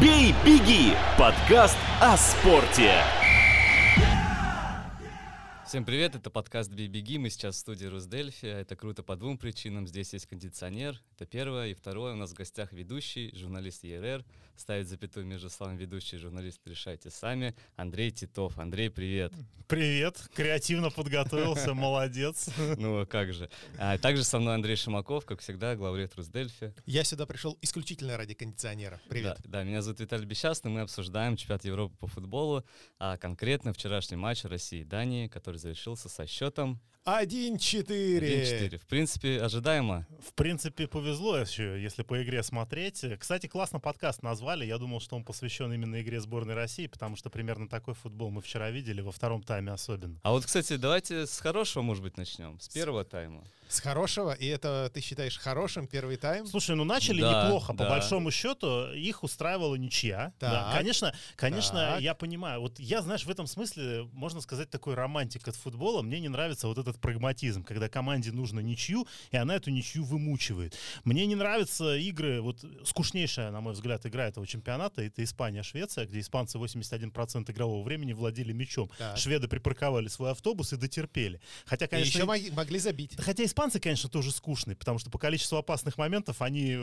«Бей, беги» – подкаст о спорте. Всем привет, это подкаст «Бей, беги». Мы сейчас в студии Русдельфи. Это круто по двум причинам. Здесь есть кондиционер, это первое. И второе, у нас в гостях ведущий, журналист ЕРР. Ставить запятую между словом ведущий и журналист решайте сами. Андрей Титов. Андрей, привет. Привет, креативно подготовился, молодец. Ну, а как же. А также со мной Андрей Шимаков, как всегда, главред Русдельфи. Я сюда пришел исключительно ради кондиционера. Привет. Да, да, меня зовут Виталий Бесчастный. Мы обсуждаем чемпионат Европы по футболу, а конкретно вчерашний матч России и Дании, который завершился со счетом 1-4. 1-4. В принципе, ожидаемо. В принципе, повезло еще, если по игре смотреть. Кстати, классно подкаст назвали. Я думал, что он посвящен именно игре сборной России, потому что примерно такой футбол мы вчера видели, во втором тайме особенно. А вот, кстати, давайте с хорошего, может быть, начнем. С первого тайма. С хорошего? И это ты считаешь хорошим первый тайм? Слушай, ну начали Да, неплохо. По да. большому счету, их устраивала ничья. Так. Да, конечно, конечно, Так. я понимаю. Вот я, знаешь, в этом смысле, можно сказать, такой романтик от футбола. Мне не нравится вот этот прагматизм, когда команде нужно ничью, и она эту ничью вымучивает. Мне не нравятся игры, вот скучнейшая, на мой взгляд, игра этого чемпионата, это Испания-Швеция, где испанцы 81% игрового времени владели мячом. Так. Шведы припарковали свой автобус и дотерпели. Хотя, И конечно, еще мог- могли забить. Хотя испанцы, конечно, тоже скучные, потому что по количеству опасных моментов они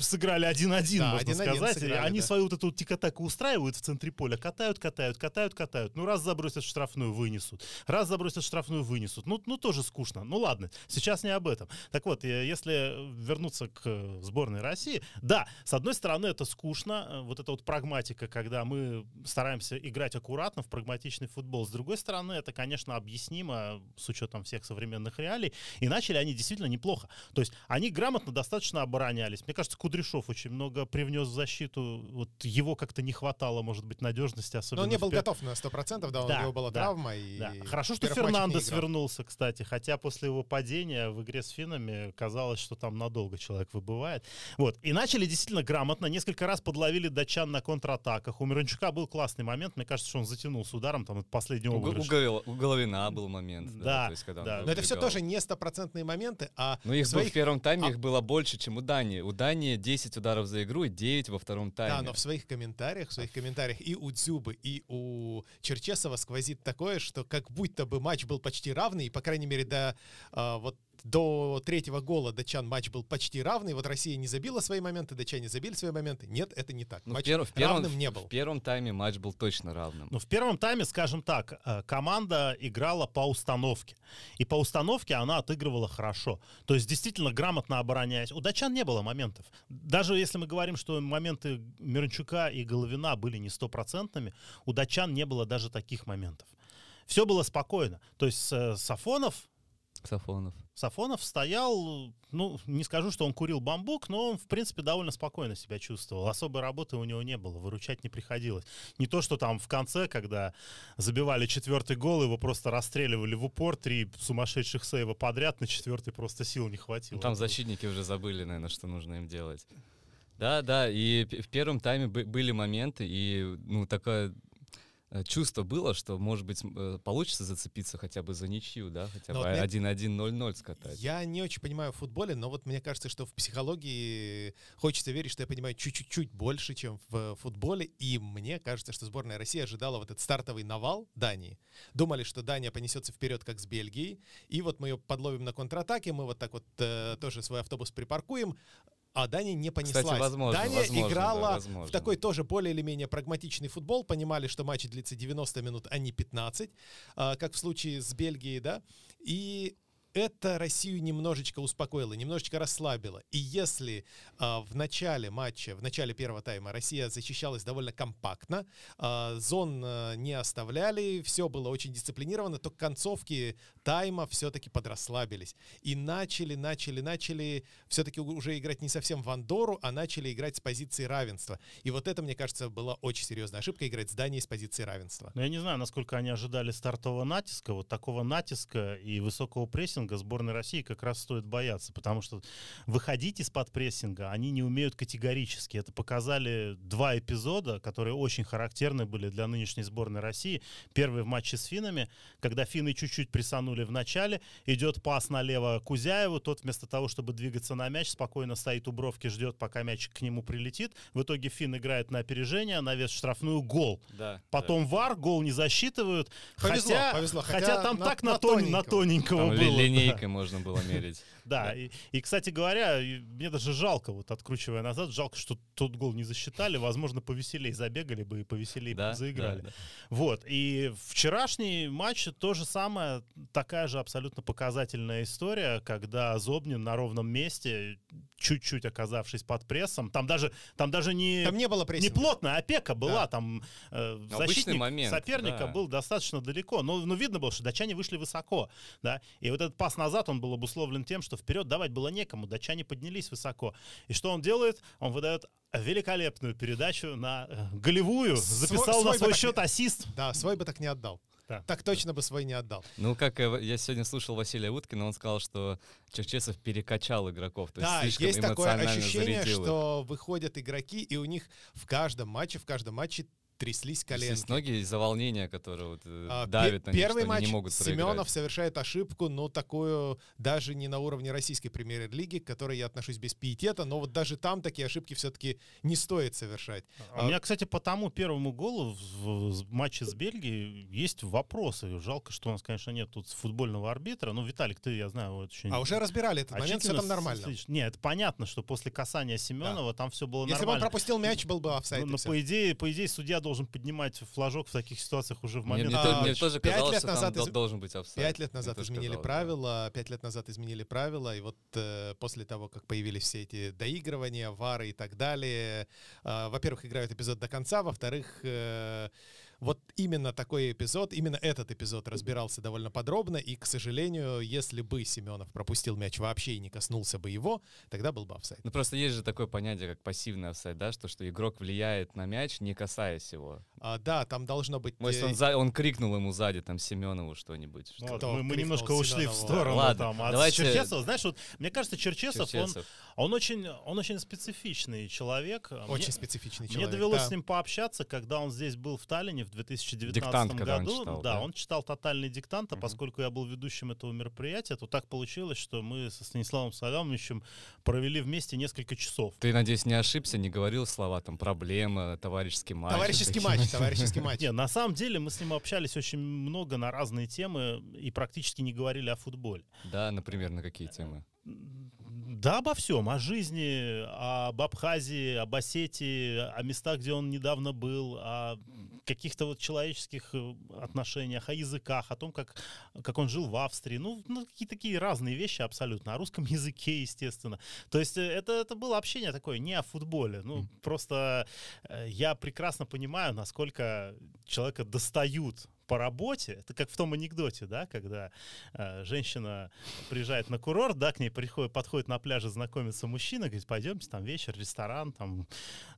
сыграли 1-1, Да, можно 1-1 сказать. сыграли, они да. свою вот эту тикатаку устраивают в центре поля, катают, катают, катают, катают. Ну, раз забросят штрафную, вынесут. Раз забросят штрафную, вынесут. Ну, ну, тоже скучно. Ну, ладно, сейчас не об этом. Так вот, э, если вернуться к э, сборной России, да, с одной стороны, это скучно, э, вот эта вот прагматика, когда мы стараемся играть аккуратно в прагматичный футбол. С другой стороны, это, конечно, объяснимо с учетом всех современных реалий. И начали они действительно неплохо. То есть они грамотно достаточно оборонялись. Мне кажется, Кудряшов очень много привнес в защиту. Вот его как-то не хватало, может быть, надежности, Но особенно он не был пер- готов на 100%, да, у Да, него была да, травма. И да. Хорошо, в что Фернандес вернулся, кстати. Хотя после его падения в игре с финнами казалось, что там надолго человек выбывает. Вот. И начали действительно грамотно. Несколько раз подловили датчан на контратаках. У Мирончука был классный момент. Мне кажется, что он затянул с ударом там от последнего У, у у Головина был момент. Да, Да, то есть, когда да. Но это все тоже не стопроцентные моменты, а Ну, их своих... в первом тайме а- их было больше, чем у Дании. У Дании 10 ударов за игру и 9 во втором тайме. Да, но в своих комментариях, в своих комментариях и у Дзюбы, и у Черчесова сквозит такое, что как будто бы матч был почти равный, и, по крайней мере, до а, вот до третьего гола датчан матч был почти равный. Вот Россия не забила свои моменты, датчане забили свои моменты. Нет, это не так. Ну, в, матч пер- в первом, равным не был. в первом тайме матч был точно равным. Ну, в первом тайме, скажем так, э, команда играла по установке. И по установке она отыгрывала хорошо. То есть, действительно, грамотно обороняясь. У датчан не было моментов. Даже если мы говорим, что моменты Мирончука и Головина были не стопроцентными, у датчан не было даже таких моментов. Все было спокойно. То есть э, Сафонов Сафонов. Сафонов стоял, ну, не скажу, что он курил бамбук, но он, в принципе, довольно спокойно себя чувствовал. Особой работы у него не было, выручать не приходилось. Не то, что там в конце, когда забивали четвертый гол, его просто расстреливали в упор, три сумасшедших сейва подряд, на четвертый просто сил не хватило. Ну, там защитники уже забыли, наверное, что нужно им делать. Да, да, и в первом тайме бы- были моменты, и ну такое э, чувство было, что, может быть, э, получится зацепиться хотя бы за ничью, да, хотя Но бы вот мне- 1-1-0-0 скатать. Я не очень понимаю в футболе, но вот мне кажется, что в психологии хочется верить, что я понимаю чуть-чуть больше, чем в футболе. И мне кажется, что сборная России ожидала вот этот стартовый навал Дании. Думали, что Дания понесется вперед, как с Бельгией. И вот мы ее подловим на контратаке, мы вот так вот э, тоже свой автобус припаркуем. А Дания не понеслась. Кстати, возможно, Дания возможно, да, играла возможно. в такой тоже более или менее прагматичный футбол. Понимали, что матч длится 90 минут, а не 15, а, как в случае с Бельгией, да. И это Россию немножечко успокоило, немножечко расслабило. И если а, в начале матча, в начале первого тайма Россия защищалась довольно компактно, а, зон а, не оставляли, все было очень дисциплинировано, то к концовке тайма все-таки подрасслабились. И начали, начали, начали все-таки уже играть не совсем в Андору, а начали играть с позиции равенства. И вот это, мне кажется, была очень серьезная ошибка, играть с Данией с позиции равенства. Но я не знаю, насколько они ожидали стартового натиска, вот такого натиска и высокого прессинга сборной России как раз стоит бояться, потому что выходить из-под прессинга они не умеют категорически. Это показали два эпизода, которые очень характерны были для нынешней сборной России. Первый в матче с финнами, когда финны чуть-чуть присанули в начале, идет пас налево Кузяеву, тот вместо того, чтобы двигаться на мяч, спокойно стоит у бровки, ждет, пока мяч к нему прилетит. В итоге Финн играет на опережение, на вес штрафную гол. Да. Потом вар, гол не засчитывают. Повезло, хотя, повезло. Хотя, Хотя там на- так на, на тон- на тоненького. тоненького Там было. да. линейкой можно было мерить. Да, и, и, кстати говоря, мне даже жалко, вот откручивая назад, жалко, что тот гол не засчитали. Возможно, повеселее забегали бы и повеселее Да, бы заиграли. да, да. Вот. И вчерашний матч то же самое, такая же абсолютно показательная история, когда Зобнин на ровном месте, чуть-чуть оказавшись под прессом, там даже, там даже не... Там не было не прессинга. плотная опека была, Да. там э, защитник момент, соперника да. был достаточно далеко, но, но видно было, что датчане вышли высоко, да, и вот этот пас назад, он был обусловлен тем, что вперед давать было некому, датчане поднялись высоко, и что он делает? Он выдает великолепную передачу на э, голевую, Свой- записал свой на бы свой счет не- ассист. Да, свой бы так не отдал. Да. Так точно бы свой не отдал. Ну, как я сегодня слушал Василия Уткина, он сказал, что Черчесов перекачал игроков. То есть Да, слишком есть такое эмоционально ощущение, зарядил что выходят игроки, и у них в каждом матче, в каждом матче тряслись коленки. ноги из-за волнения, которое вот, э, А, давит на них, Первый матч они не могут Семенов проиграть. совершает ошибку, но такую даже не на уровне российской премьер-лиги, к которой я отношусь без пиетета, но вот даже там такие ошибки все-таки не стоит совершать. А У меня, кстати, по тому первому голу в, в матче с Бельгией есть вопросы. Жалко, что у нас, конечно, нет тут футбольного арбитра. Ну, Виталик, ты, я знаю, вот очень... А уже разбирали этот момент, все там нормально. слышишь. Не, это понятно, что после касания Семенова там все было Если бы он нормально. пропустил мяч, был бы офсайд. Ну, всё. по идее, по идее, судья должен поднимать флажок в таких ситуациях уже в Мне, момент. мне А, то- мне тоже пять казалось, лет что там назад дол- из- должен быть офсайд. Пять лет Мне назад тоже изменили казалось, да. правила, пять лет назад изменили правила, и вот э, после того, как появились все эти доигрывания, вары и так далее, э, во-первых, играют эпизод до конца, во-вторых, э, вот именно такой эпизод, именно этот эпизод разбирался довольно подробно, и, к сожалению, если бы Семенов пропустил мяч вообще и не коснулся бы его, тогда был бы офсайд. Ну просто есть же такое понятие, как пассивный офсайд, да, что, что игрок влияет на мяч, не касаясь его. А, да, там должно быть... Может, э, он, за- он крикнул ему сзади, там, Семенову что-нибудь. Ну, что- вот мы, мы немножко ушли в Семенову? сторону Ладно, там. от давайте- Черчесова, знаешь, вот мне кажется, Черчесов, он, Черчесов. он очень, он очень специфичный человек. Очень Мне- специфичный Мне человек. довелось да. с ним пообщаться, когда он здесь был в Таллине в 2019 Диктант, когда он году. читал, да, да? он читал тотальный диктант, а Мгм. поскольку я был ведущим этого мероприятия, то так получилось, что мы со Станиславом Салямовичем провели вместе несколько часов. Ты, надеюсь, не ошибся, не говорил слова там проблема, товарищеский матч. Товарищеский матч, товарищеский матч. Не, на самом деле мы с ним общались очень много на разные темы и практически не говорили о футболе. Да, например, на какие темы? Да, обо всем. О жизни, об Абхазии, об Осетии, о местах, где он недавно был, о каких-то вот человеческих э, отношениях, о языках, о том, как, как он жил в Австрии. Ну, ну, какие такие разные вещи абсолютно. О русском языке, естественно. То есть э, это, это было общение такое не о футболе. Ну, просто э, я прекрасно понимаю, насколько человека достают по работе, это как в том анекдоте, да, когда э, женщина приезжает на курорт, да, к ней приходит, подходит на пляже, знакомится мужчина, говорит, пойдемте, там вечер, ресторан, там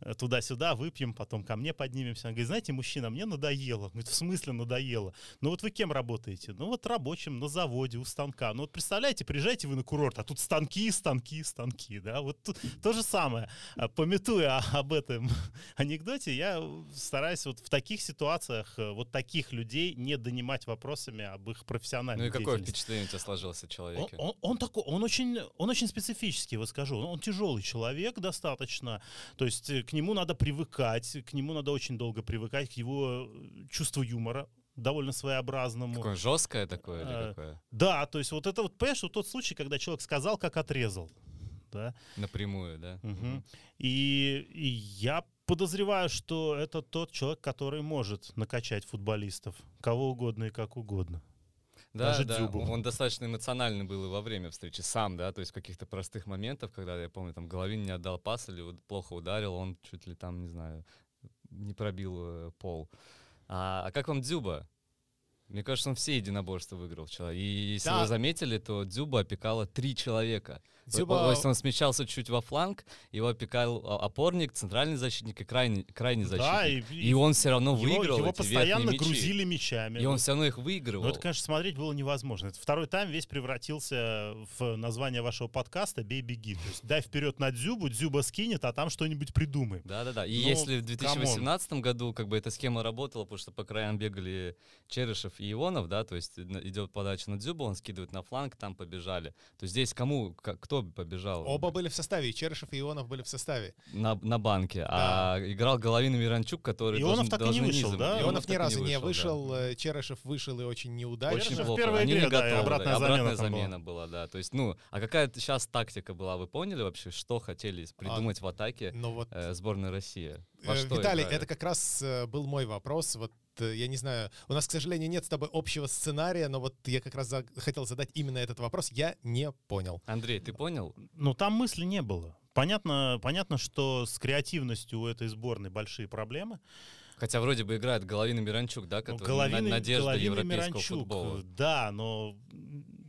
э, туда-сюда, выпьем, потом ко мне поднимемся. Он говорит, знаете, мужчина, мне надоело. Говорит, в смысле надоело? Ну вот вы кем работаете? Ну вот рабочим на заводе, у станка. Ну вот представляете, приезжаете вы на курорт, а тут станки, станки, станки, да, вот то же самое. А, Пометуя об этом анекдоте, я стараюсь вот в таких ситуациях э, вот таких людей не донимать вопросами об их профессиональной Ну и какое впечатление у тебя сложилось о Он, человеке? он- он такой, он очень, он очень специфический, вот скажу. Он, он тяжелый человек достаточно. То есть э, к нему надо привыкать, к нему надо очень долго привыкать, к его э, чувству юмора довольно своеобразному. Какое жесткое такое Э, или какое? Да, то есть вот это вот, понимаешь, вот тот случай, когда человек сказал, как отрезал. Да? Напрямую, да? Мгм. И, и я подозреваю, что это тот человек, который может накачать футболистов. Кого угодно и как угодно. Да, Даже да, Дзюбу. он достаточно эмоциональный был и во время встречи сам, да, то есть в каких-то простых моментах, когда, я помню, там Головин не отдал пас или плохо ударил, он чуть ли там, не знаю, не пробил э, пол. А, а как вам Дзюба? Мне кажется, он все единоборства выиграл вчера. И если Да. вы заметили, то Дзюба опекала три человека. Дзюба- То есть он смещался чуть во фланг, его опекал а, опорник, центральный защитник и крайний, крайний Да, защитник. и- и, он все равно Его, выиграл его эти постоянно мячи. грузили мячами. И он все равно их выигрывал. Ну, это, конечно, смотреть было невозможно. Это второй тайм весь превратился в название вашего подкаста «Бей-беги». То есть дай вперед на Дзюбу, Дзюба скинет, а там что-нибудь придумаем. Да-да-да. И Ну, если в 2018 году как бы эта схема работала, потому что по краям бегали Черышев Ионов, да, то есть идет подача на Дзюбу, он скидывает на фланг, там побежали. То здесь кому, кто побежал? Оба были в составе, и Черышев и Ионов были в составе. на, на банке, а играл Головин и Миранчук, который Ионов должен, так и не вышел, низом. да? Ионов так ни разу не да. вышел, э, Черышев вышел и очень неудачно. Очень Черышев в плохо. первой Они игре, не да, и готовы, обратная замена обратная там была. замена была, да. То есть, ну, а какая сейчас тактика была, вы поняли вообще, что хотели придумать в атаке Но вот э, сборная России? Во Э, что Виталий, играли? это как раз э, был мой вопрос. Вот я не знаю, у нас, к сожалению, нет с тобой общего сценария, но вот я как раз за- хотел задать именно этот вопрос. Я не понял. Андрей, ты понял? Ну, там мысли не было. Понятно, понятно, что с креативностью у этой сборной большие проблемы. Хотя вроде бы играет Головин и Миранчук, да, Ну, который Головин, на- и- надежда Головин европейского Миранчук, футбола. Да, но,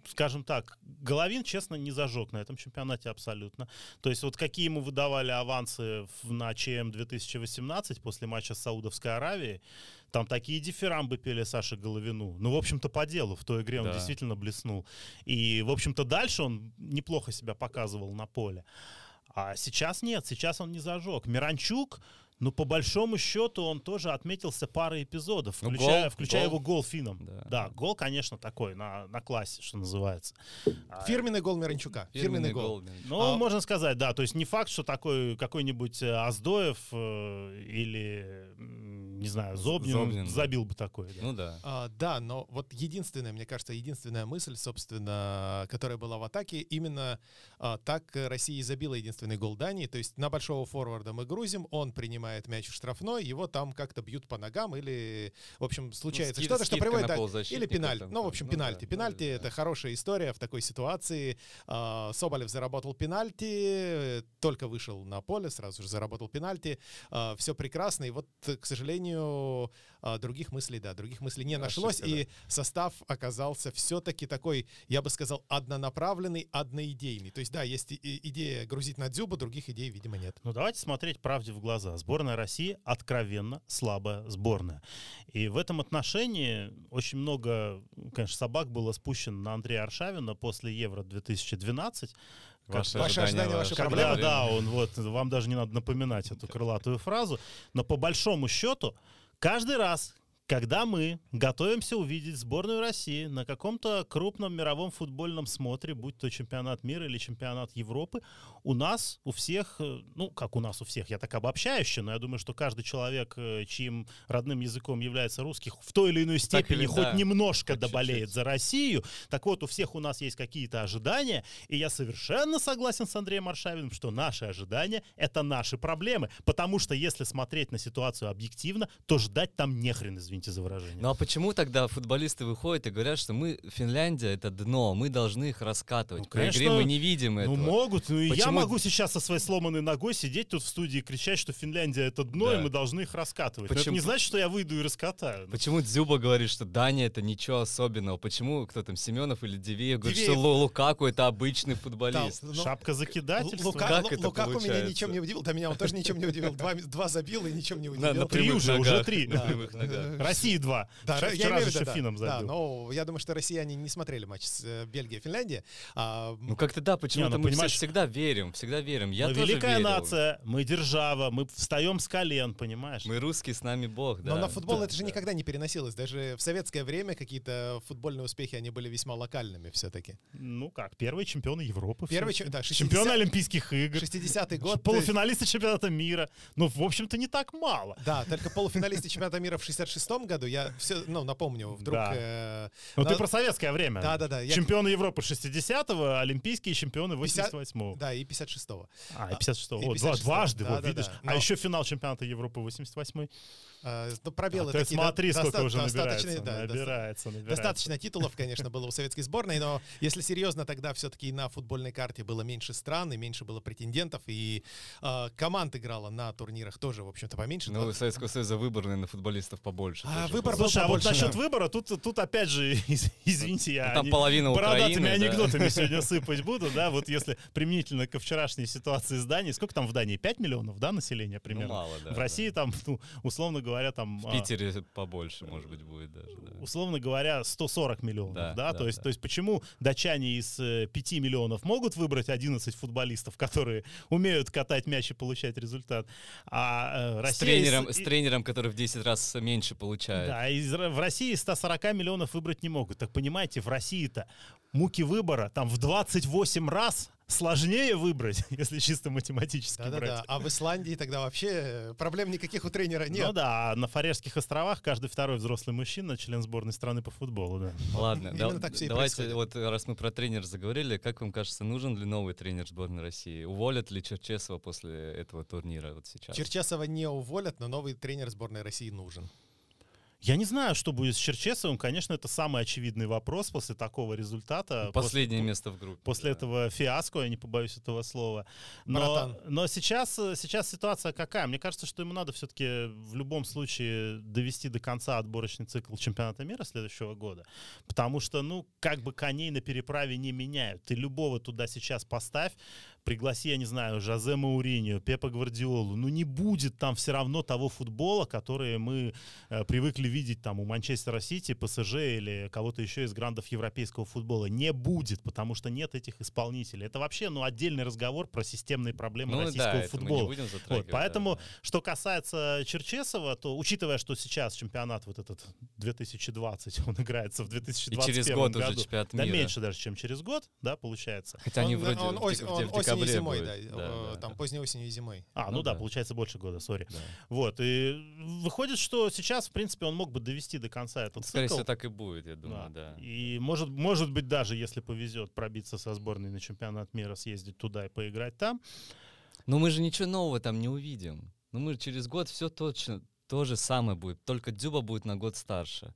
скажем так, Головин, честно, не зажег на этом чемпионате абсолютно. То есть вот какие ему выдавали авансы в- на ЧМ 2018 после матча с Саудовской Аравией, там такие дифирамбы пели Саше Головину. Ну, в общем-то, по делу. В той игре он Да. действительно блеснул. И, в общем-то, дальше он неплохо себя показывал на поле. А сейчас нет, сейчас он не зажег. Миранчук, ну, по большому счету, он тоже отметился парой эпизодов, Ну, включая, гол, включая гол. его гол финном. Да. Да. гол, конечно, такой, на, на классе, что называется. А, Фирменный гол Миранчука. Фирменный, гол. Миранчук. Ну, А- можно сказать, да. То есть не факт, что такой какой-нибудь э, Аздоев э, или, не знаю, Зобнин, Зобнин, да. забил бы такой. да. Ну да. А, да, но вот единственная, мне кажется, единственная мысль, собственно, которая была в атаке, именно а, так Россия и забила единственный гол Дании. То есть на большого форварда мы грузим, он принимает мяч в штрафной, его там как-то бьют по ногам или, в общем, случается скид- что-то, что приводит... да, или пенальти. там, Ну, в общем, ну пенальти. да, пенальти да, да. это хорошая история в такой ситуации. А, Соболев заработал пенальти, только вышел на поле, сразу же заработал пенальти. Все прекрасно. И вот, к сожалению, а, других мыслей, да, других мыслей не нашлось. Ошибка, И состав оказался все-таки такой, я бы сказал, однонаправленный, одноидейный. То есть, да, есть идея грузить на дзюбу, других идей, видимо, нет. Ну, давайте смотреть правде в глаза. Сборная России откровенно слабая сборная. И в этом отношении очень много, конечно, собак было спущено на Андрея Аршавина после Евро-2012. Ваши Ваши ожидания, ваши Когда, проблемы. да, он вот, вам даже не надо напоминать эту крылатую фразу, но по большому счету, каждый раз, когда мы готовимся увидеть сборную России на каком-то крупном мировом футбольном смотре, будь то чемпионат мира или чемпионат Европы, у нас, у всех, э, ну, как у нас у всех, я так обобщающе, но я думаю, что каждый человек, э, чьим родным языком является русский, в той или иной степени или хоть да, немножко хоть доболеет чуть-чуть. за Россию. Так вот, у всех у нас есть какие-то ожидания, и я совершенно согласен с Андреем Аршавиным, что наши ожидания — это наши проблемы. Потому что если смотреть на ситуацию объективно, то ждать там нехрен, извините за выражение. Ну а почему тогда футболисты выходят и говорят, что мы, Финляндия, это дно, мы должны их раскатывать. Ну, По игре конечно, мы не видим Ну, этого. могут. Ну, и я Почему- могу сейчас со своей сломанной ногой сидеть тут в студии и кричать, что Финляндия — это дно, Да. и мы должны их раскатывать. Но это Почему- не значит, что я выйду и раскатаю. Почему Дзюба говорит, что Дания это ничего особенного? Почему кто там, Семенов или Дивеев говорит, Дивеев. что Лу- Лукаку это обычный футболист? Да, ну, Шапка закидательства. Лука- Как Лу- это Лукаку меня ничем не удивил. Да, меня он тоже ничем не удивил. Два, два забил и ничем не На, удивил. на Три прямых уже, уже ногах, три. на Да. России два. Да, Вчера я вчера имею же в виду, да. финном Да, но я думаю, что россияне не смотрели матч с э, Бельгией и Финляндией. А, Ну как-то да, почему-то ну, мы все понимаешь- всегда верим, всегда верим. Я мы тоже великая верил. нация, мы держава, мы встаем с колен, понимаешь? Мы русские, с нами Бог, да. Но на футбол Да, это же да. никогда не переносилось. Даже в советское время какие-то футбольные успехи, они были весьма локальными все-таки. Ну как, первые чемпионы Европы. Первый, да, 60 Чемпионы Олимпийских игр. 60-й год. э, Полуфиналисты чемпионата мира. Ну, в общем-то, не так мало. Да, только полуфиналисты чемпионата мира в 66-м году, я все, ну, напомню, вдруг... Да. э, Ну, на- ты про советское время. Да-да-да, я- Чемпионы Европы 60-го, олимпийские чемпионы 50 88-го. Да, и 56-го. А, и 56-го. и Вот, два- 56-го. дважды, вот Да-да-да. видишь. Но- А еще финал чемпионата Европы 88-й. Э, Ну, пробелы А ты такие. смотри, да, сколько доста- уже достаточно, набирается. да, Набирается, набирается. Достаточно титулов, конечно, было у советской сборной, но если серьезно, тогда все-таки на футбольной карте было меньше стран и меньше было претендентов, и э, команд играла на турнирах тоже, в общем-то, поменьше. Ну, у Советского Союза выбор, наверное, футболистов побольше А выбор был. Слушай, а вот побольше, насчет да. выбора, тут, тут опять же, из- извините, я Ну, там половина бородатыми Украины, да. анекдотами сегодня сыпать буду, да, вот если применительно ко вчерашней ситуации с Данией, сколько там в Дании, 5 миллионов, да, населения Ну, примерно? мало, да. в России да. там, ну, условно говоря, там... В а, Питере побольше, может быть, будет даже. да. условно говоря, 140 миллионов, да, Да, то, да, есть, да. то есть почему датчане из э, 5 миллионов могут выбрать 11 футболистов, которые умеют катать мяч и получать результат, а э, Россия... С тренером, из- с тренером, который в 10 раз меньше получает. Да, из, Р- в России 140 миллионов выбрать не могут. Так понимаете, в России-то муки выбора там в 28 раз сложнее выбрать, если чисто математически брать. Да-да-да. А в Исландии тогда вообще э, проблем никаких у тренера нет. Ну да, а на Фарерских островах каждый второй взрослый мужчина член сборной страны по футболу, да. Ладно, да- давайте, происходит. вот раз мы про тренера заговорили, как вам кажется, нужен ли новый тренер сборной России? Уволят ли Черчесова после этого турнира вот сейчас? Черчесова не уволят, но новый тренер сборной России нужен. Я не знаю, что будет с Черчесовым. Конечно, это самый очевидный вопрос после такого результата. Последнее после, место в группе. После да. этого фиаско, я не побоюсь этого слова. Но, Братан. но сейчас, сейчас ситуация какая? Мне кажется, что ему надо все-таки в любом случае довести до конца отборочный цикл чемпионата мира следующего года. Потому что, ну, как бы коней на переправе не меняют. Ты любого туда сейчас поставь, пригласи, я не знаю, Жозе Мауриньо, Пепа Гвардиолу. Ну, не будет там все равно того футбола, который мы э, привыкли видеть там у Манчестера Сити, ПСЖ или кого-то еще из грандов европейского футбола. Не будет, потому что нет этих исполнителей. Это вообще, ну, отдельный разговор про системные проблемы Ну российского да, это мы не футбола. будем Вот, поэтому, да, да. что касается Черчесова, то, учитывая, что сейчас чемпионат вот этот 2020, он играется в И 2021 через год году. уже чемпионат Да, мира. меньше даже, чем через год, да, получается. Хотя они он, вроде он в ось- дек- он в осенью и зимой, будет. да, Да, да, там да. поздней осенью и зимой. А, ну, Ну да, да. получается больше года, сори. Да. Вот, и выходит, что сейчас, в принципе, он мог бы довести до конца этот Скорее цикл. всего, так и будет, я думаю, да. И может, может быть, даже если повезет пробиться со сборной на чемпионат мира, съездить туда и поиграть там. Но мы же ничего нового там не увидим. Ну мы через год все точно то же самое будет, только Дзюба будет на год старше.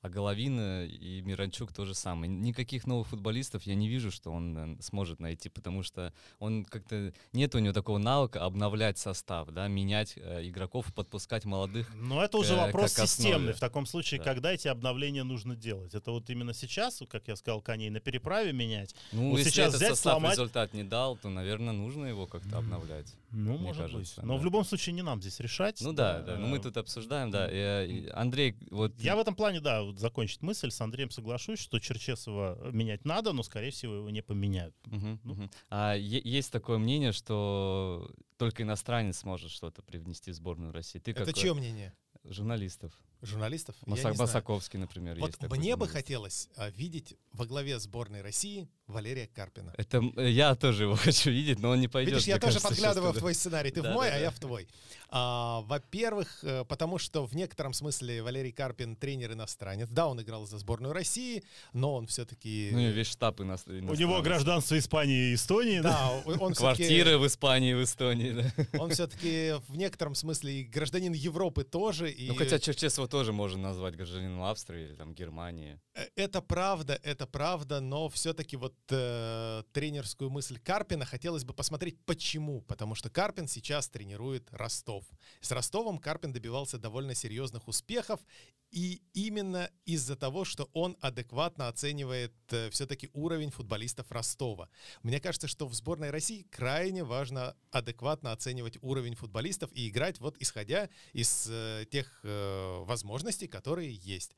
А Головина и Миранчук то же самое. Никаких новых футболистов я не вижу, что он э, сможет найти, потому что он как-то нет у него такого навыка обновлять состав, да, менять э, игроков, подпускать молодых. Но это уже К- вопрос как основе. системный. В таком случае, Да. когда эти обновления нужно делать? Это вот именно сейчас, как я сказал, коней на переправе менять? Ну, Вот если сейчас этот взять, состав сломать- результат не дал, то, наверное, нужно его как-то обновлять. Ну, Мне может кажется, быть. Но да. в любом случае не нам здесь решать. Ну да, да. Ну мы Э, тут обсуждаем, да. И, и Андрей, вот Я в этом плане, да, вот закончить мысль, с Андреем соглашусь, что Черчесова менять надо, но, скорее всего, его не поменяют. Мгм, Ну. мгм. А есть такое мнение, что только иностранец может что-то привнести в сборную России. Ты Это как чье мнение? журналистов. Журналистов? Я Маса- не знаю. Басаковский, например, Вот есть мне бы журналист. хотелось а, видеть во главе сборной России Валерия Карпина. Это э, я тоже его хочу видеть, но он не пойдет. Видишь, я тоже кажется, подглядываю в туда. твой сценарий. Ты в Да, мой, да, а да. я в твой. А, во-первых, э, потому что в некотором смысле Валерий Карпин тренер-иностранец. Да, он играл за сборную России, но он все-таки... Ну, и весь штаб ино- У него иностранец. гражданство Испании и Эстонии, да? Он Квартиры в Испании, в Эстонии, да. он все-таки в некотором смысле и гражданин Европы тоже. И Ну, хотя Черчесова тоже можно назвать гражданином Австрии или там Германии. Э, Это правда, это правда, но все-таки вот э, тренерскую мысль Карпина хотелось бы посмотреть, почему. Потому что Карпин сейчас тренирует Ростов. С Ростовом Карпин добивался довольно серьезных успехов, и именно из-за того, что он адекватно оценивает все-таки уровень футболистов Ростова. Мне кажется, что в сборной России крайне важно адекватно оценивать уровень футболистов и играть вот исходя из э, тех э, возможностей, которые есть.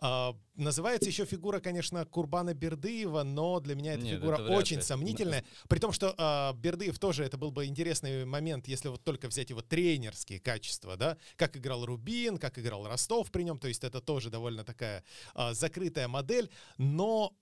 А, называется еще фигура, конечно, Курбана Бердыева, но для меня эта Нет, фигура очень ли. сомнительная. При том, что а, Бердыев тоже это был бы интересный момент, если вот только взять его тренерские качества, да, как играл Рубин, как играл Ростов при нем, то есть это тоже довольно такая а, закрытая модель, но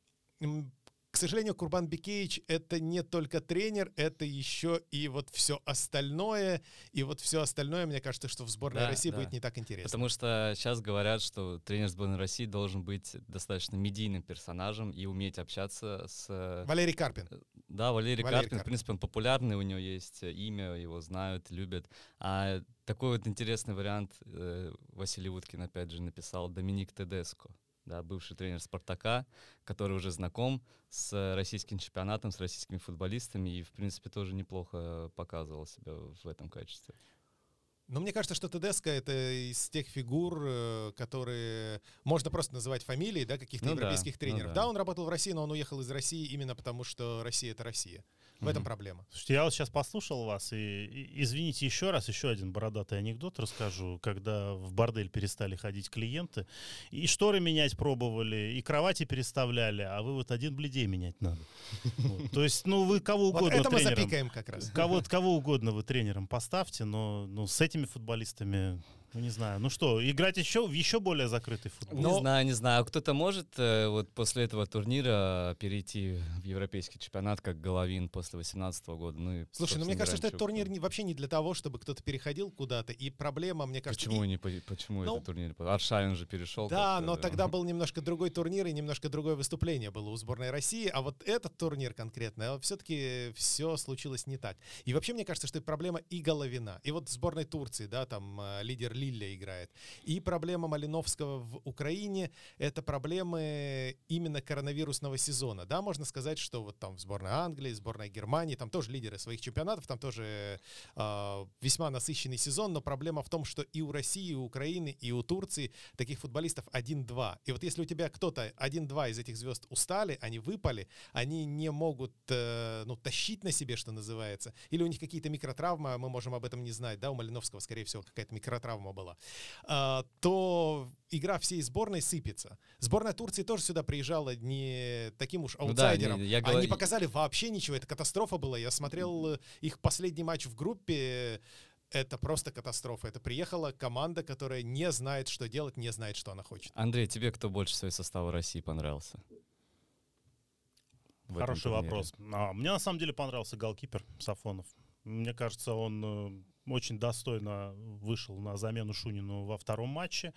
к сожалению, Курбан Бекеевич это не только тренер, это еще и вот все остальное. И вот все остальное, мне кажется, что в сборной Да, России да. будет не так интересно. Потому что сейчас говорят, что тренер сборной России должен быть достаточно медийным персонажем и уметь общаться с... э, Валерий Карпин. Да, Валерий, Валерий Карпин, в Карпин. принципе, он популярный, у него есть имя, его знают, любят. А такой вот интересный вариант э, Василий Уткин, опять же, написал Доминик Тедеско, да, бывший тренер «Спартака», который уже знаком с российским чемпионатом, с российскими футболистами и, в принципе, тоже неплохо показывал себя в этом качестве. Но мне кажется, что Тедеско это из тех фигур, э, которые можно просто называть фамилией, да, каких-то Ну да, европейских ну тренеров. да. да. он работал в России, но он уехал из России именно потому, что Россия это Россия. В этом Мгм. проблема. Слушайте, я вот сейчас послушал вас, и, и- извините еще раз, еще один бородатый анекдот расскажу, когда в бордель перестали ходить клиенты, и шторы менять пробовали, и кровати переставляли, а вы вот один бледей менять надо. То есть, ну, вы кого угодно это мы тренером, запикаем как раз. кого, угодно вы тренером поставьте, но ну, с этими футболистами, ну, не знаю. Ну что, играть еще в еще более закрытый футбол? Не знаю, не знаю. Кто-то может э, вот после этого турнира перейти в европейский чемпионат, как Головин после 18 года? Ну, и, Слушай, ну мне кажется, что этот турнир не- вообще не для того, чтобы кто-то переходил куда-то. И проблема, мне кажется... Почему, и- не, по- почему Ну, этот турнир? Аршавин же перешел. Да, но тогда был немножко другой турнир и немножко другое выступление было у сборной России, а вот этот турнир конкретно, все-таки все случилось не так. И вообще мне кажется, что это проблема и Головина, и вот сборной Турции, да, там э, лидер Лилля играет, и проблема Малиновского в Украине, это проблемы именно коронавирусного сезона, да, можно сказать, что вот там в сборной Англии, сборной Германии, там тоже лидеры своих чемпионатов, там тоже э, весьма насыщенный сезон, но проблема в том, что и у России, и у Украины, и у Турции таких футболистов 1-2. И вот если у тебя кто-то 1-2 из этих звезд устали, они выпали, они не могут э, ну, тащить на себе, что называется, или у них какие-то микротравмы, а мы можем об этом не знать, да, у Малиновского, скорее всего, какая-то микротравма была, а, то игра всей сборной сыпется. Сборная Турции тоже сюда приезжала не таким уж Ну да, аутсайдером. не- я Они говорю- показали вообще ничего, это катастрофа была. Я смотрел э, их последний матч в группе, это просто катастрофа. Это приехала команда, которая не знает, что делать, не знает, что она хочет. Андрей, тебе кто больше из состава России понравился? Хороший вопрос. А, мне на самом деле понравился голкипер Сафонов. Мне кажется, он э, очень достойно вышел на замену Шунину во втором матче.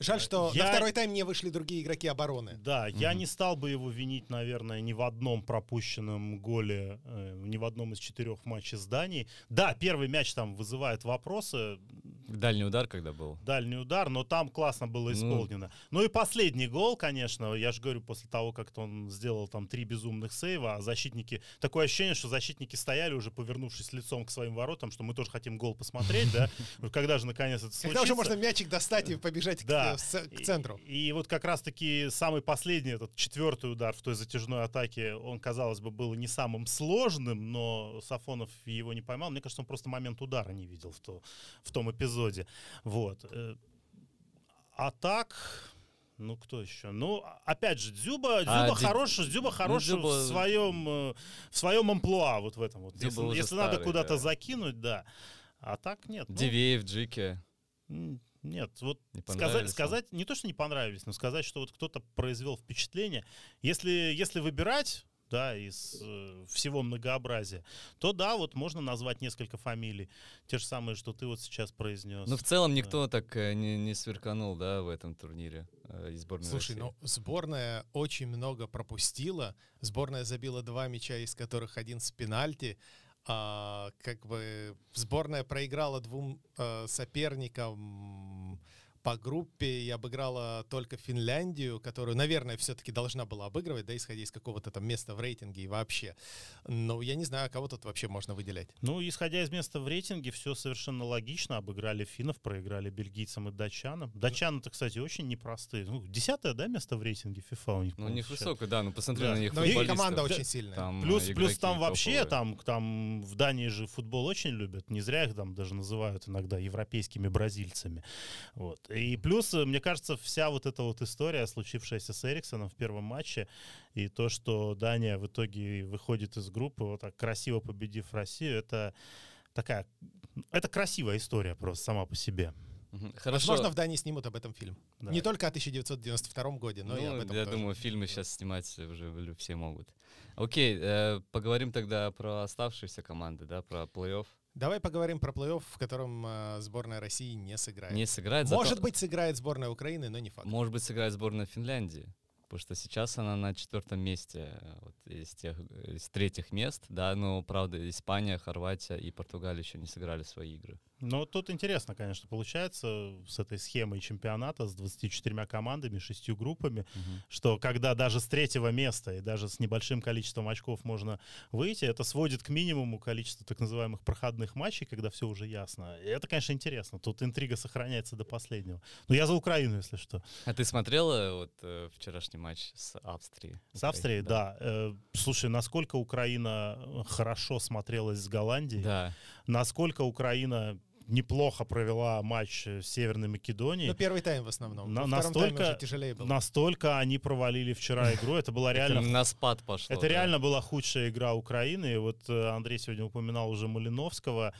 Жаль, что Я- на второй тайм не вышли другие игроки обороны. Да, я Мгм. не стал бы его винить, наверное, ни в одном пропущенном голе, э, ни в одном из четырех матчей с Данией. Да, первый мяч там вызывает вопросы, Дальний удар когда был? дальний удар, но там классно было Ну. исполнено. Ну, и последний гол, конечно, я же говорю, после того, как он сделал там три безумных сейва, а защитники... Такое ощущение, что защитники стояли уже, повернувшись лицом к своим воротам, что мы тоже хотим гол посмотреть, да? Когда же наконец это случится? Когда уже можно мячик достать и побежать к- Да. к центру. И, и вот как раз-таки самый последний, этот четвертый удар в той затяжной атаке, он, казалось бы, был не самым сложным, но Сафонов его не поймал. Мне кажется, он просто момент удара не видел в, то, в том эпизоде. Вот. Э, А так... Ну, кто еще? Ну, опять же, Дзюба, А, Дзюба Ди- хорош, Дзюба хорош Дзюба- в своем, э, в своем амплуа, вот в этом вот. Дзюба Если, если надо старый, куда-то да. закинуть, да. А так нет. ну, Дивеев, Джики. Нет, вот Не сказать, сказать, не то, что не понравились, но сказать, что вот кто-то произвел впечатление. Если, если выбирать, да, из э, всего многообразия, то да, вот можно назвать несколько фамилий. Те же самые, что ты вот сейчас произнес. Ну, в целом никто так э, не, не сверканул, да, в этом турнире э, из сборной Слушай, России. ну сборная очень много пропустила. Сборная забила два мяча, из которых один с пенальти. А, как бы сборная проиграла двум э, соперникам по группе и обыграла только Финляндию, которую, наверное, все-таки должна была обыгрывать, да, исходя из какого-то там места в рейтинге и вообще. Но я не знаю, а кого тут вообще можно выделять. Ну, исходя из места в рейтинге, все совершенно логично. Обыграли финнов, проиграли бельгийцам и датчанам. Датчаны-то, кстати, очень непростые. Ну, десятое, да, место в рейтинге FIFA у них? Ну, у них по-моему, сейчас? высокая, да, ну посмотри Да. на них Но и команда Да. очень сильная. Там, Плюс, э, плюс там вообще, топовые. там, там в Дании же футбол очень любят. Не зря их там даже называют иногда европейскими бразильцами. Вот. И плюс, э, мне кажется, вся вот эта вот история, случившаяся с Эриксоном в первом матче, и то, что Дания в итоге выходит из группы, вот так красиво победив Россию, это такая... Это красивая история просто сама по себе. Хорошо. Возможно, в Дании снимут об этом фильм. Да. Не только о 1992 году, но и об Ну, этом я тоже. думаю, фильмы сейчас снимать уже все могут. Окей, э, поговорим тогда про оставшиеся команды, да, про плей-офф. Давай поговорим про плей-офф, в котором э, сборная России не сыграет. Не сыграет, зато- Может быть, сыграет сборная Украины, но не факт. Может быть, сыграет сборная Финляндии. Потому что сейчас она на четвертом месте э, вот, из, тех, из третьих мест, да, но, правда, Испания, Хорватия и Португалия еще не сыграли свои игры. Ну, тут интересно, конечно, получается с этой схемой чемпионата с 24 командами, шестью группами, что когда даже с третьего места и даже с небольшим количеством очков можно выйти, это сводит к минимуму количество так называемых проходных матчей, когда все уже ясно. И это, конечно, интересно. Тут интрига сохраняется до последнего. Но я за Украину, если что. А ты смотрела вот э, вчерашний матч с Австрией? С Австрией, да. Э, слушай, насколько Украина хорошо смотрелась с Голландией, Да. насколько Украина неплохо провела матч с Северной Македонией. Ну, первый тайм в основном. На- втором тайме настолько, уже тяжелее было. настолько они провалили вчера игру. Это была реально на спад пошло. Это реально была худшая игра Украины. Вот э, Андрей сегодня упоминал уже Малиновского,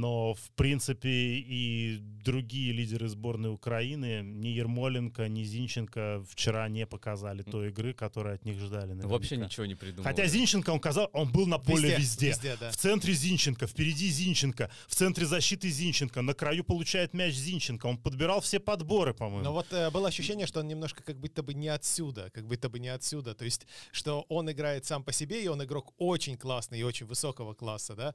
но в принципе и другие лидеры сборной Украины, ни Ермоленко, ни Зинченко вчера не показали той игры, которую от них ждали. Ну, Вообще наверняка. ничего не придумал. Хотя Зинченко, он казал, он был на поле везде. Везде, да. В центре Зинченко, впереди Зинченко, в центре защиты Зинченко, на краю получает мяч Зинченко. Он подбирал все подборы, по-моему. Но вот э, было ощущение, что он немножко как будто бы не отсюда, как будто бы не отсюда. То есть, что он играет сам по себе, и он игрок очень классный и очень высокого класса, да.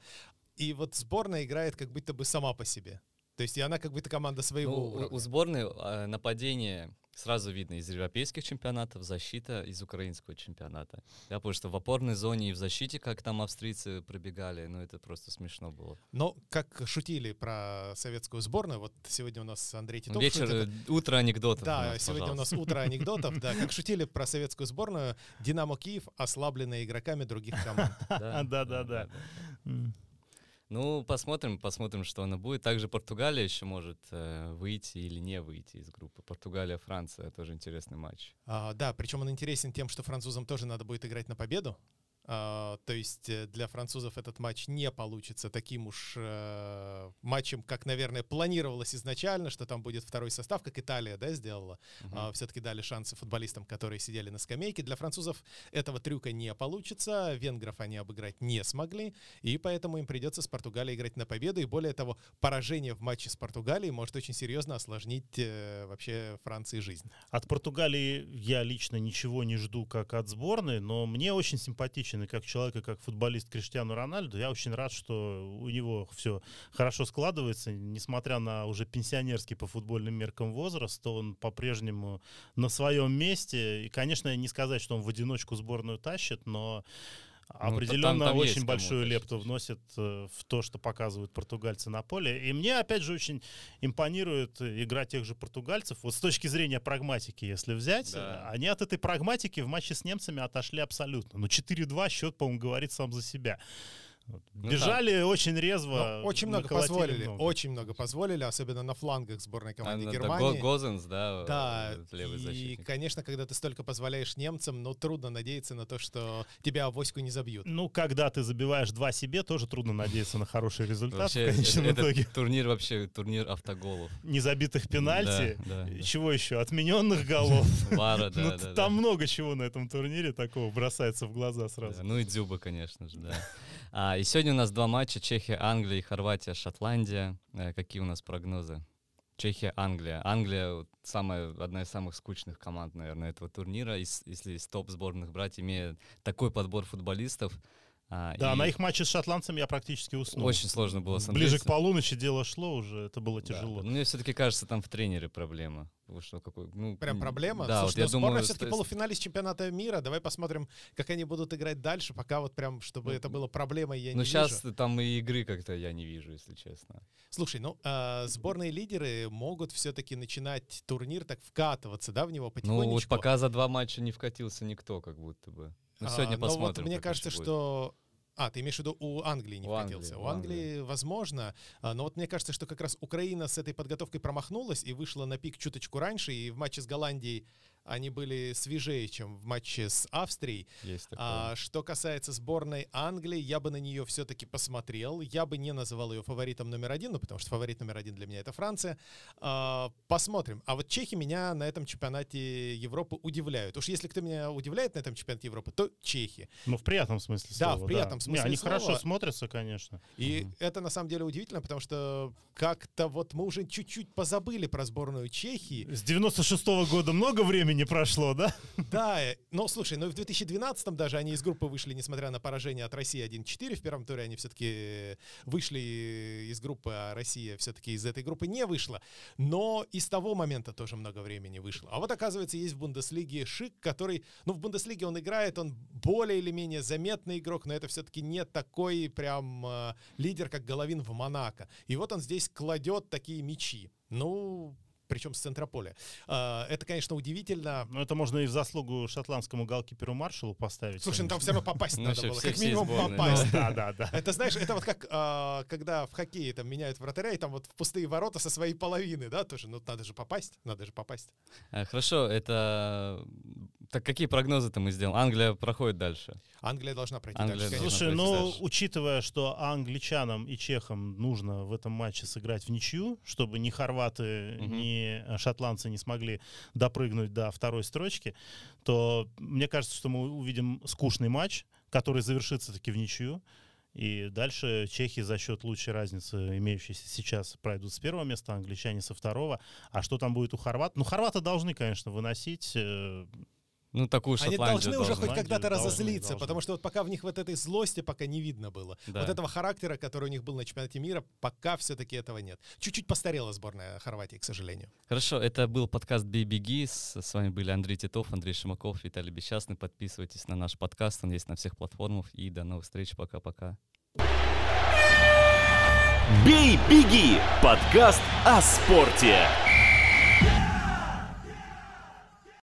И вот сборная играет как будто бы сама по себе. То есть, и она как будто команда своего Ну, у- уровня. у сборной э, нападение сразу видно из европейских чемпионатов, защита из украинского чемпионата. Да, потому что в опорной зоне и в защите, как там австрийцы пробегали, ну это просто смешно было. Но как шутили про советскую сборную, вот сегодня у нас Андрей Титов Вечер, шутит, э, утро анекдотов. Да, нас, сегодня у пожалуйста. нас утро анекдотов. Да, как шутили про советскую сборную, Динамо Киев ослабленная игроками других команд. Да, да, да. Ну, посмотрим, посмотрим, что она будет. Также Португалия еще может э, выйти или не выйти из группы. Португалия, Франция, тоже интересный матч. А, да, причем он интересен тем, что французам тоже надо будет играть на победу. А, то есть э, для французов этот матч не получится таким уж э, матчем, как, наверное, планировалось изначально, что там будет второй состав, как Италия, да, сделала. Мгм. все-таки дали шансы футболистам, которые сидели на скамейке. Для французов этого трюка не получится. Венгров они обыграть не смогли, и поэтому им придется с Португалией играть на победу. И более того, поражение в матче с Португалией может очень серьезно осложнить э, вообще Франции жизнь. От Португалии я лично ничего не жду, как от сборной, но мне очень симпатичен и как человек, и как футболист Криштиану Рональду. Я очень рад, что у него все хорошо складывается, несмотря на уже пенсионерский по футбольным меркам возраст, он по-прежнему на своем месте. И, конечно, не сказать, что он в одиночку сборную тащит, но там- определенно там есть очень большую лепту вносит э, в то, что показывают португальцы на поле. И мне, опять же, очень импонирует игра тех же португальцев. Вот с точки зрения прагматики, если взять, Да. они от этой прагматики в матче с немцами отошли абсолютно. Ну, 4-2 счет, по-моему, говорит сам за себя. Вот. Ну Бежали очень резво. Но Ну, очень много позволили, много. очень много позволили, особенно на флангах сборной команды А, да, Германии. Го- Гозенс, да, Да, э, левый и, защитник. конечно, когда ты столько позволяешь немцам, но трудно надеяться на то, что тебя авоську не забьют. Ну, когда ты забиваешь два себе, тоже трудно надеяться на хороший результат Вообще, в конечном это- итоге. турнир вообще турнир автоголов. Незабитых пенальти. Да, да, И да. Чего еще? Отмененных голов. Вара, да, Ну, да, да. там много чего на этом турнире такого бросается в глаза Да, сразу. ну и Дзюба, конечно же, да. А, и сегодня у нас два матча. Чехия, Англия и Хорватия, Шотландия. Э, какие у нас прогнозы? Чехия, Англия. Англия самая, одна из самых скучных команд, наверное, этого турнира. Из- если из топ сборных брать, имея такой подбор футболистов. А, Да, и на их матче с шотландцами я практически уснул. Очень сложно было с Ближе к полуночи дело шло уже, это было тяжело. да. Ну, мне все-таки кажется, там в тренере проблема. Вы что, какой, ну, Прям проблема? Да, Слушай, вот я ну, сборная думаю... все-таки ст- полуфиналист чемпионата мира. Давай посмотрим, как они будут играть дальше, пока вот прям, чтобы Ну, это было проблемой, я Ну, не сейчас вижу. там и игры как-то я не вижу, если честно. Слушай, ну, а, сборные лидеры могут все-таки начинать турнир так вкатываться, да, в него Ну, потихонечку. вот пока за два матча не вкатился никто, как будто бы. Ну, А, сегодня но посмотрим. вот мне кажется, что... А, ты имеешь в виду, у Англии не У Англии, у у Англии, возможно. А, Но вот мне кажется, что как раз Украина с этой подготовкой промахнулась и вышла на пик чуточку раньше. И в матче с Голландией они были свежее, чем в матче с Австрией. Есть такое. А, что касается сборной Англии, я бы на нее все-таки посмотрел. Я бы не называл ее фаворитом номер один, ну, потому что фаворит номер один для меня это Франция. А, посмотрим. А вот чехи меня на этом чемпионате Европы удивляют. Уж если кто меня удивляет на этом чемпионате Европы, то чехи. Ну, в приятном смысле Да, слова. в приятном Не, смысле они слова. хорошо смотрятся, конечно. И Мгм. это на самом деле удивительно, потому что как-то вот мы уже чуть-чуть позабыли про сборную Чехии. С 96 года много времени времени прошло, да? Да, э, ну слушай, ну в 2012 даже они из группы вышли, несмотря на поражение от России 1-4 в первом туре, они все-таки вышли из группы, а Россия все-таки из этой группы не вышла. Но и с того момента тоже много времени вышло. А вот оказывается, есть в Бундеслиге Шик, который, ну в Бундеслиге он играет, он более или менее заметный игрок, но это все-таки не такой прям э, лидер, как Головин в Монако. И вот он здесь кладет такие мячи. Ну, причем с центра поля. А, это, конечно, удивительно. Но это можно и в заслугу шотландскому голкиперу Маршалу поставить. Слушай, ну там все равно попасть Ну, надо было. Как минимум попасть. Да, да, да. Это, знаешь, это вот как, а, когда в хоккее там меняют вратаря, и там вот в пустые ворота со своей половины, да, тоже, ну, надо же попасть, надо же попасть. А, Хорошо, это... Так какие прогнозы-то мы сделаем? Англия проходит дальше. Англия должна пройти Англия дальше, должна. Слушай, пройти ну, дальше. учитывая, что англичанам и чехам нужно в этом матче сыграть в ничью, чтобы ни хорваты, Мгм. ни э, шотландцы не смогли допрыгнуть до второй строчки, то мне кажется, что мы увидим скучный матч, который завершится таки в ничью. И дальше чехи за счет лучшей разницы, имеющейся сейчас, пройдут с первого места, англичане со второго. А что там будет у хорват? Ну, хорваты должны, конечно, выносить. Ну, такую Они должны уже хоть когда-то разозлиться, должны. потому что вот пока в них вот этой злости пока не видно было. Да. Вот этого характера, который у них был на чемпионате мира, пока все-таки этого нет. Чуть-чуть постарела сборная Хорватии, к сожалению. Хорошо, это был подкаст «Бей, беги». С, с вами были Андрей Титов, Андрей Шимаков, Виталий Бесчастный. Подписывайтесь на наш подкаст, он есть на всех платформах. И до новых встреч, пока-пока. «Бей, беги» — подкаст о спорте.